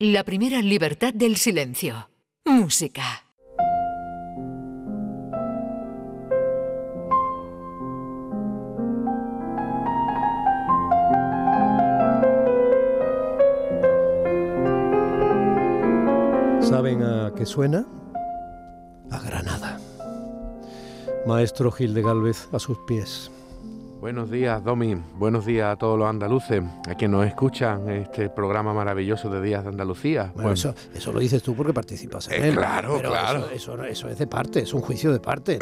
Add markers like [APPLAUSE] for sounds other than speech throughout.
La primera libertad del silencio. Música. ¿Saben a qué suena? A Granada. Maestro Gil de Galvez a sus pies. Buenos días, Domi. Buenos días a todos los andaluces, a quienes nos escuchan este programa maravilloso de Días de Andalucía. Bueno, Eso, eso, lo dices tú porque participas en eh, él. Claro, claro. Eso, eso, es de parte, es un juicio de parte.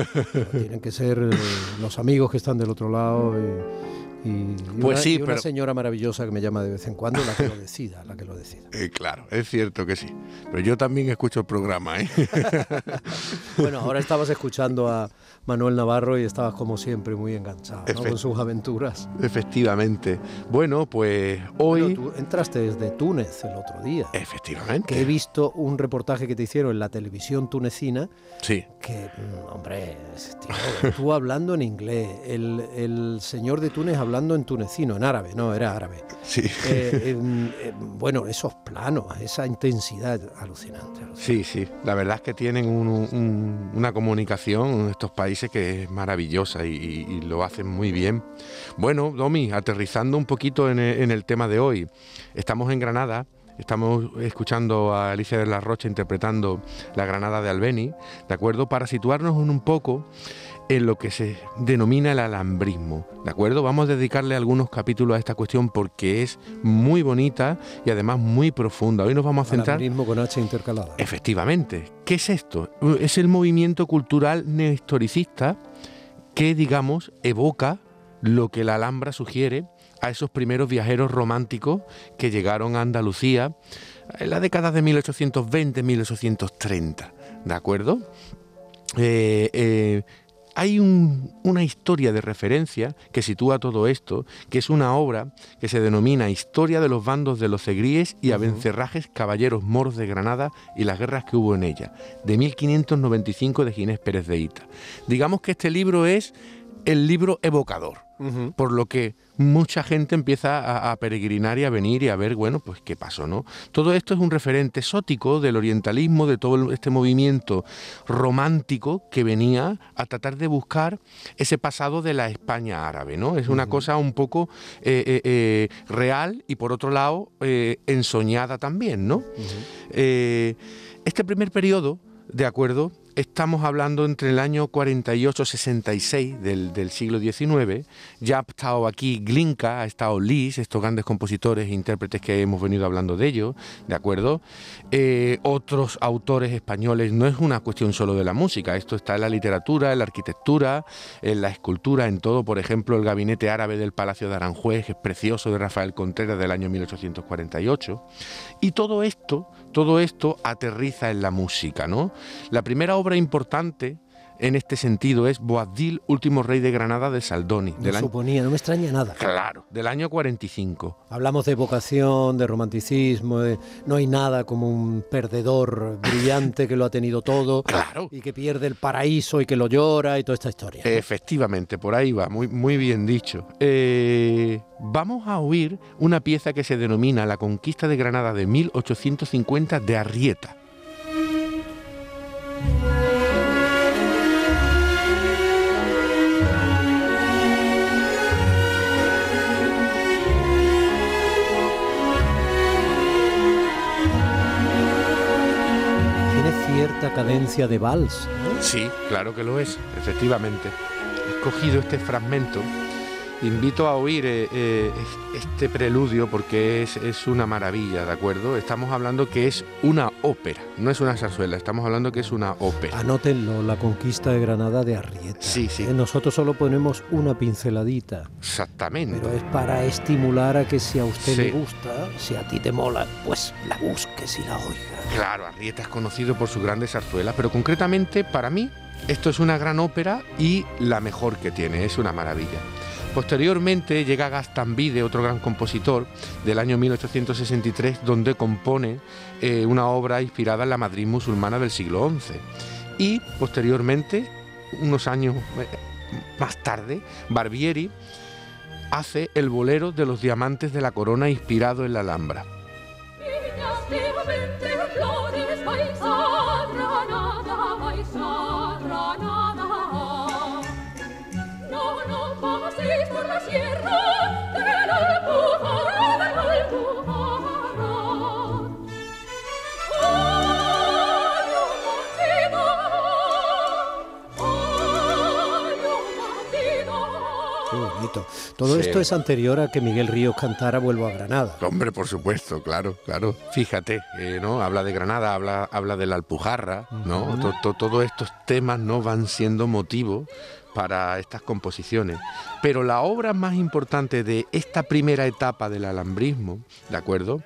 [LAUGHS] tienen que ser eh, los amigos que están del otro lado. Y, y, pues una, sí, y una pero... señora maravillosa que me llama de vez en cuando, la que lo decida, la que lo decida. [LAUGHS] Eh, claro, es cierto que sí. Pero yo también escucho el programa, ¿eh? [LAUGHS] bueno, ahora estabas escuchando a Manuel Navarro y estabas como siempre muy enganchado ¿no? con sus aventuras. Efectivamente. Bueno, pues hoy... Bueno, tú entraste desde Túnez el otro día. Efectivamente. Que he visto un reportaje que te hicieron en la televisión tunecina. Sí. Que, hombre, tío, tú hablando en inglés, el, el señor de Túnez hablando en tunecino, en árabe, no, era árabe. Sí. Eh, en, eh, bueno, esos planos, esa intensidad alucinante, alucinante, Sí, sí. La verdad es que tienen un, un, una comunicación en estos países que es maravillosa y, lo hacen muy bien. Bueno, Domi, aterrizando un poquito en el, en el tema de hoy. Estamos en Granada. Estamos escuchando a Alicia de la Rocha interpretando la Granada de Albeni, ¿de acuerdo? Para situarnos un poco en lo que se denomina el alambrismo, ¿de acuerdo? Vamos a dedicarle algunos capítulos a esta cuestión porque es muy bonita y además muy profunda. Hoy nos vamos a centrar... Alambrismo con H intercalada. Efectivamente. ¿Qué es esto? Es el movimiento cultural neohistoricista que, digamos, evoca lo que la Alhambra sugiere a esos primeros viajeros románticos que llegaron a Andalucía en la década de 1820-1830, ¿de acuerdo? Eh, eh, hay un, una historia de referencia que sitúa todo esto, que es una obra que se denomina Historia de los bandos de los cegríes y abencerrajes caballeros moros de Granada y las guerras que hubo en ella, de 1595 de Ginés Pérez de Ita. Digamos que este libro es el libro evocador, uh -huh. por lo que mucha gente empieza a, a, peregrinar y a venir y a ver, bueno, pues qué pasó, ¿no? Todo esto es un referente exótico del orientalismo, de todo este movimiento romántico que venía a tratar de buscar ese pasado de la España árabe, ¿no? Es una uh -huh. cosa un poco eh, eh, eh, real y por otro lado ensoñada también, ¿no? Uh -huh. este primer periodo, de acuerdo, estamos hablando entre el año 48-66 del, siglo XIX. Ya ha estado aquí Glinka, ha estado Lis, estos grandes compositores e intérpretes que hemos venido hablando de ellos, ¿de acuerdo? Eh, otros autores españoles, no es una cuestión solo de la música, esto está en la literatura, en la arquitectura, en la escultura, en todo. Por ejemplo, el gabinete árabe del Palacio de Aranjuez, que es precioso, de Rafael Contreras del año 1848. Y todo esto, todo esto aterriza en la música, ¿no? La primera obra importante en este sentido es Boabdil, último rey de Granada de Saldoni. No del suponía, no me extraña nada. Claro, del año 45. Hablamos de vocación, de romanticismo, de, no hay nada como un perdedor brillante que lo ha tenido todo [LAUGHS] claro. y que pierde el paraíso y que lo llora y toda esta historia. ¿no? Efectivamente, por ahí va, muy, muy bien dicho. Eh, vamos a oír una pieza que se denomina La conquista de Granada de 1850 de Arrieta. Cierta cadencia de vals. Sí, claro que lo es, efectivamente. He escogido este fragmento. Invito a oír eh, eh, este preludio porque es, es, una maravilla, ¿de acuerdo? Estamos hablando que es una ópera, no es una zarzuela, estamos hablando que es una ópera. Anótenlo, la conquista de Granada de Arrieta. Sí, sí. Eh, nosotros solo ponemos una pinceladita. Exactamente. Pero es para estimular a que si a usted sí. le gusta, si a ti te mola, pues la busques y la oiga. Claro, Arrieta es conocido por sus grandes zarzuelas, pero concretamente para mí esto es una gran ópera y la mejor que tiene, es una maravilla. Posteriormente llega Gastambide, otro gran compositor, del año 1863, donde compone eh, una obra inspirada en la Madrid musulmana del siglo XI. Y posteriormente, unos años más tarde, Barbieri hace el bolero de los diamantes de la corona inspirado en la Alhambra. Todo esto es anterior a que Miguel Ríos cantara Vuelvo a Granada. Hombre, por supuesto, claro, claro. Fíjate, eh, ¿no? Habla de Granada, habla, habla de la Alpujarra, ¿no? Todos estos temas no van siendo motivo para estas composiciones. Pero la obra más importante de esta primera etapa del alambrismo, ¿de acuerdo?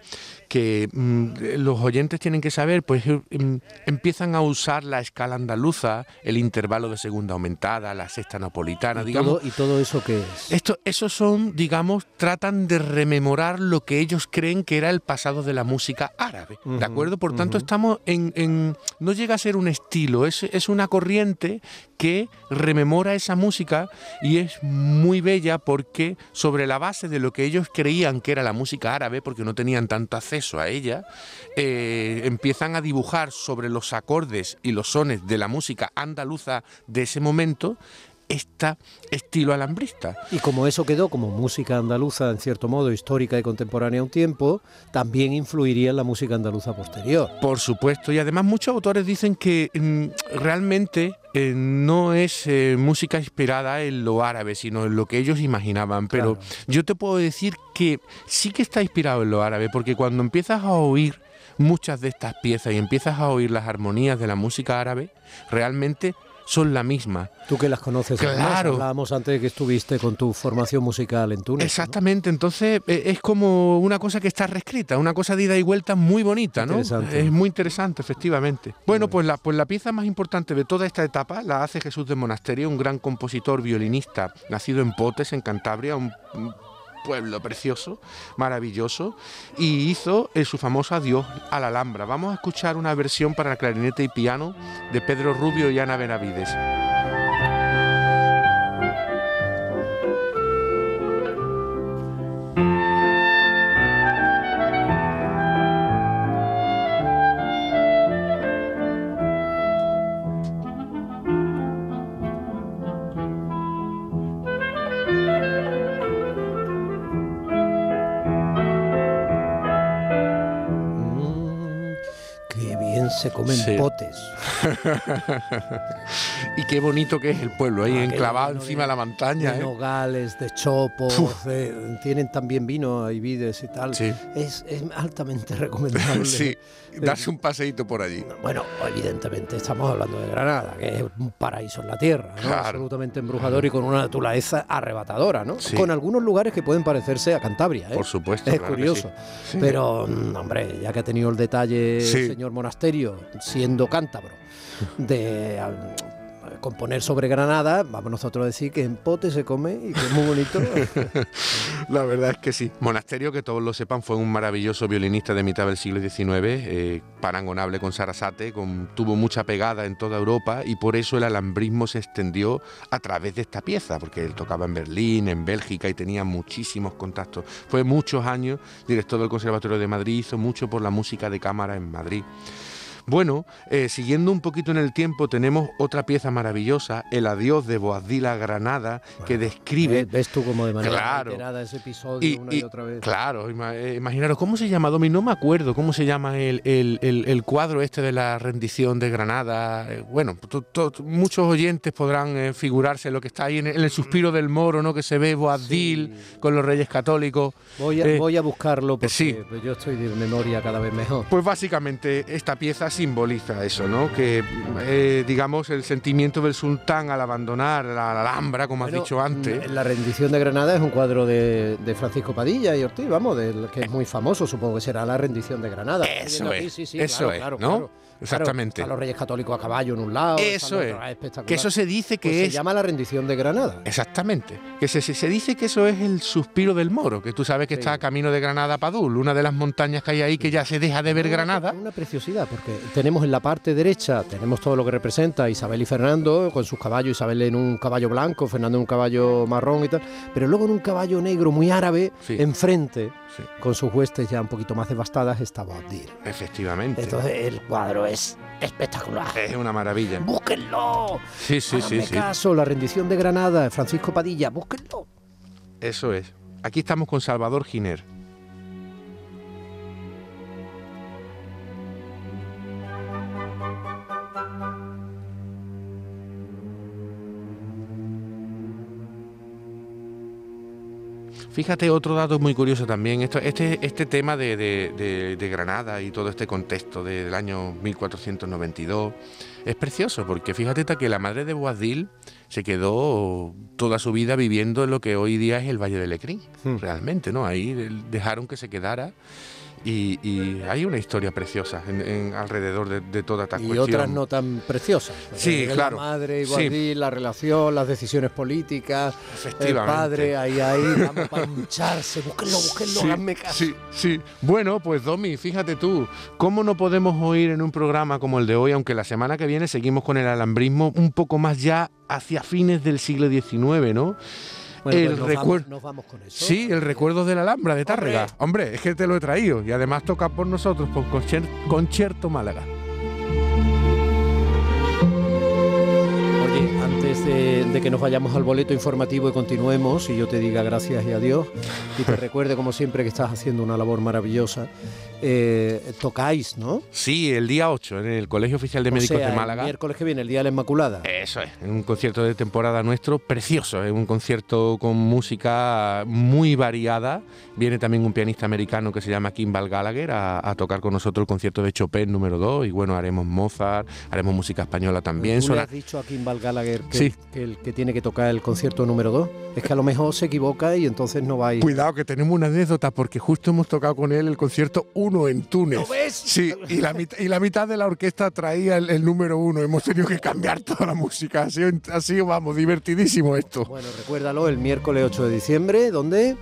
que mm, los oyentes tienen que saber, pues mm, empiezan a usar la escala andaluza, el intervalo de segunda aumentada, la sexta napolitana, ¿Y digamos. Todo, ¿Y todo eso qué es? Esto, esos son, digamos, tratan de rememorar lo que ellos creen que era el pasado de la música árabe, ¿de acuerdo? Por tanto, estamos en, No llega a ser un estilo, es, es una corriente que rememora esa música y es muy bella porque sobre la base de lo que ellos creían que era la música árabe, porque no tenían tanto acceso a ella, eh, empiezan a dibujar sobre los acordes y los sones de la música andaluza de ese momento este estilo alambrista. Y como eso quedó como música andaluza, en cierto modo, histórica y contemporánea a un tiempo, también influiría en la música andaluza posterior. Por supuesto, y además muchos autores dicen que mm, realmente eh, no es eh, música inspirada en lo árabe, sino en lo que ellos imaginaban. Pero yo te puedo decir que sí que está inspirado en lo árabe, porque cuando empiezas a oír muchas de estas piezas y empiezas a oír las armonías de la música árabe, realmente son la misma. Tú que las conoces, claro. hablábamos antes de que estuviste con tu formación musical en Túnez. Exactamente, entonces eh, es como una cosa que está reescrita, una cosa de ida y vuelta muy bonita, ¿no? Es muy interesante, efectivamente. Bueno, pues la, pues la pieza más importante de toda esta etapa la hace Jesús de Monasterio, un gran compositor violinista, nacido en Potes, en Cantabria, un pueblo precioso, maravilloso, y hizo eh, su famoso Adiós a la Alhambra. Vamos a escuchar una versión para clarinete y piano de Pedro Rubio y Ana Benavides. Se comen potes. [LAUGHS] y qué bonito que es el pueblo, ahí enclavado encima de la montaña. De ¿eh? nogales, de chopos, tienen también vino y vides y tal. Es, altamente [LAUGHS] [LAUGHS] recomendable. sí, darse un paseíto por allí. Bueno, evidentemente estamos hablando de Granada, que es un paraíso en la tierra, absolutamente embrujador y con una naturaleza arrebatadora, ¿no? Con algunos lugares que pueden parecerse a Cantabria. ¿eh? Por supuesto. Es curioso. Pero, mm, hombre, ya que ha tenido el detalle el señor Monasterio, siendo cántabro, de componer sobre Granada, vamos nosotros a decir que en pote se come y que es muy bonito. [LAUGHS] La verdad es que sí. Monasterio, que todos lo sepan, fue un maravilloso violinista de mitad del siglo XIX, eh, parangonable con Sarasate, tuvo mucha pegada en toda Europa y por eso el alambrismo se extendió a través de esta pieza, porque él tocaba en Berlín, en Bélgica y tenía muchísimos contactos. Fue muchos años director del Conservatorio de Madrid, hizo mucho por la música de cámara en Madrid. Bueno, eh, siguiendo un poquito en el tiempo, tenemos otra pieza maravillosa, El adiós de Boabdil Granada, que describe... ¿Ves tú como de manera claro, ese episodio una y, otra vez? Claro, eh, imaginaros, ¿cómo se llama, Domi? No me acuerdo cómo se llama el, cuadro este de la rendición de Granada. Eh, bueno, muchos oyentes podrán figurarse lo que está ahí en el, suspiro del moro, ¿no? Que se ve Boabdil con los reyes católicos. Voy a, voy a buscarlo porque pues yo estoy de memoria cada vez mejor. Pues básicamente esta pieza simboliza eso, ¿no? Que, eh, digamos, el sentimiento del sultán al abandonar la Alhambra, como has dicho antes. La rendición de Granada es un cuadro de, Francisco Padilla y Ortiz, vamos, del, que es muy famoso, supongo que será la rendición de Granada. Eso es, eso es, ¿no? Exactamente. a los reyes católicos a caballo en un lado. Eso es. Que eso se dice que pues es. Se llama la rendición de Granada. Exactamente. Que se, se, dice que eso es el suspiro del moro, que tú sabes que está a camino de Granada Padul, una de las montañas que hay ahí que ya se deja de ver Granada. Una preciosidad, porque tenemos en la parte derecha, tenemos todo lo que representa Isabel y Fernando, con sus caballos, Isabel en un caballo blanco, Fernando en un caballo marrón y tal, pero luego en un caballo negro muy árabe, enfrente con sus huestes ya un poquito más devastadas, está Bob Efectivamente. Entonces el cuadro es espectacular. Es una maravilla. ¡Búsquenlo! Sí, sí, sí, sí. caso, la rendición de Granada, Francisco Padilla, búsquenlo. Eso es. Aquí estamos con Salvador Giner. Fíjate, otro dato muy curioso también, esto, este, este tema de, Granada y todo este contexto del año 1492 es precioso, porque fíjate que la madre de Boabdil se quedó toda su vida viviendo en lo que hoy día es el Valle de Lecrín, hmm. realmente, ¿no? Ahí dejaron que se quedara y, hay una historia preciosa en, alrededor de, toda esta cuestión. Y otras no tan preciosas. Sí, claro. La madre, igual la relación, las decisiones políticas, el padre, ahí, ahí, vamos para hincharse, búsquenlo, búsquenlo, sí, caso. Sí, sí. Bueno, pues Domi, fíjate tú, ¿cómo no podemos oír en un programa como el de hoy, aunque la semana que viene seguimos con el alambrismo un poco más ya hacia fines del siglo XIX, ¿no? El pues recuerdo. Vamos, con eso. Sí, el recuerdo de la Alhambra de Tárrega. Hombre. es que te lo he traído y además toca por nosotros, por Concierto Málaga. Antes de, que nos vayamos al boleto informativo y continuemos, y yo te diga gracias y adiós, y te [LAUGHS] recuerde como siempre que estás haciendo una labor maravillosa, eh, tocáis, ¿no? Sí, el día 8 en el Colegio Oficial de Médicos de Málaga. El miércoles que viene, el Día de la Inmaculada. Eso es, un concierto de temporada nuestro precioso, es un concierto con música muy variada. Viene también un pianista americano que se llama Kimball Gallagher a, tocar con nosotros el concierto de Chopin número 2 y bueno, haremos Mozart, haremos música española también. ¿Tú le has dicho a Kimball Gallagher que, que, el que tiene que tocar el concierto número 2? Es que a lo mejor se equivoca y entonces no va a ir. Cuidado que tenemos una anécdota porque justo hemos tocado con él el concierto 1 en Túnez. ¿Lo ves? Sí, y la, mitad, y la mitad de la orquesta traía el, número uno. Hemos tenido que cambiar toda la música. Ha sido, vamos, divertidísimo esto. Bueno, recuérdalo, el miércoles 8 de diciembre, ¿dónde?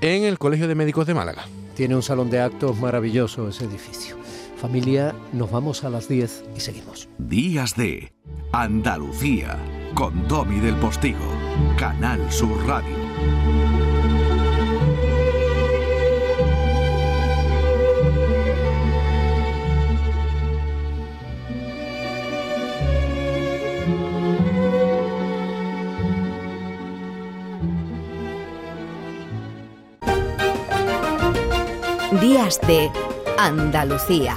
En el Colegio de Médicos de Málaga. Tiene un salón de actos maravilloso ese edificio. Familia, nos vamos a las 10 y seguimos. Días de Andalucía, con Domi del Postigo, Canal Sur Radio. Días de Andalucía.